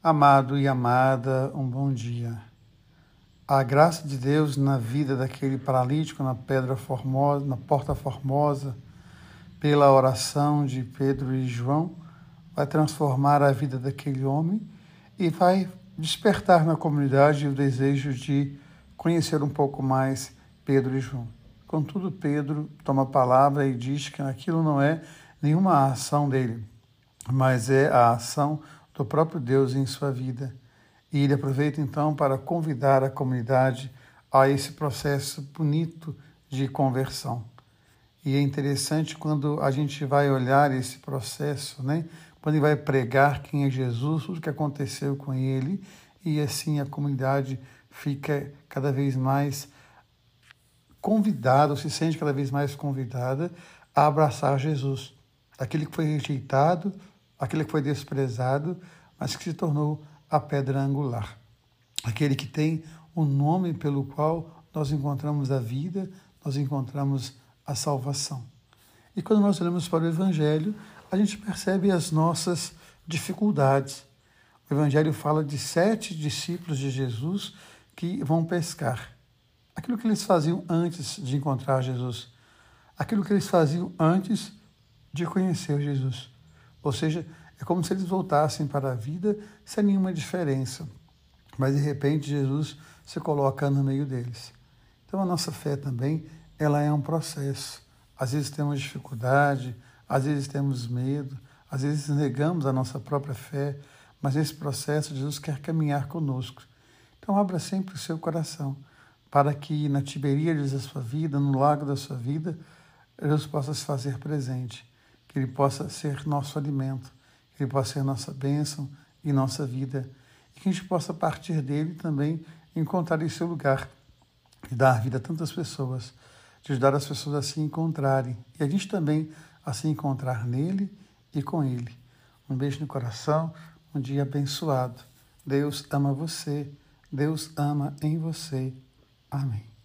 Amado e amada, um bom dia. A graça de Deus na vida daquele paralítico na pedra formosa, na porta formosa, pela oração de Pedro e João, vai transformar a vida daquele homem e vai despertar na comunidade o desejo de conhecer um pouco mais Pedro e João. Contudo, Pedro toma a palavra e diz que aquilo não é nenhuma ação dele, mas é a ação do próprio Deus em sua vida. E ele aproveita então para convidar a comunidade a esse processo bonito de conversão. E é interessante quando a gente vai olhar esse processo, né? Quando ele vai pregar quem é Jesus, tudo que aconteceu com ele, e assim a comunidade fica cada vez mais convidada, se sente cada vez mais convidada a abraçar Jesus aquele que foi rejeitado, aquele que foi desprezado, mas que se tornou a pedra angular. Aquele que tem o nome pelo qual nós encontramos a vida, nós encontramos a salvação. E quando nós olhamos para o Evangelho, a gente percebe as nossas dificuldades. O Evangelho fala de sete discípulos de Jesus que vão pescar. Aquilo que eles faziam antes de encontrar Jesus. Aquilo que eles faziam antes de conhecer Jesus. Ou seja, é como se eles voltassem para a vida sem nenhuma diferença. Mas de repente Jesus se coloca no meio deles. Então a nossa fé também, ela é um processo. Às vezes temos dificuldade, às vezes temos medo, às vezes negamos a nossa própria fé, mas nesse processo Jesus quer caminhar conosco. Então abra sempre o seu coração para que na Tiberíades da sua vida, no lago da sua vida, Deus possa se fazer presente que Ele possa ser nosso alimento, que Ele possa ser nossa bênção e nossa vida, e que a gente possa, partir dele, também encontrar esse lugar e dar vida a tantas pessoas, de ajudar as pessoas a se encontrarem, e a gente também a se encontrar nele e com ele. Um beijo no coração, um dia abençoado. Deus ama você, Deus ama em você. Amém.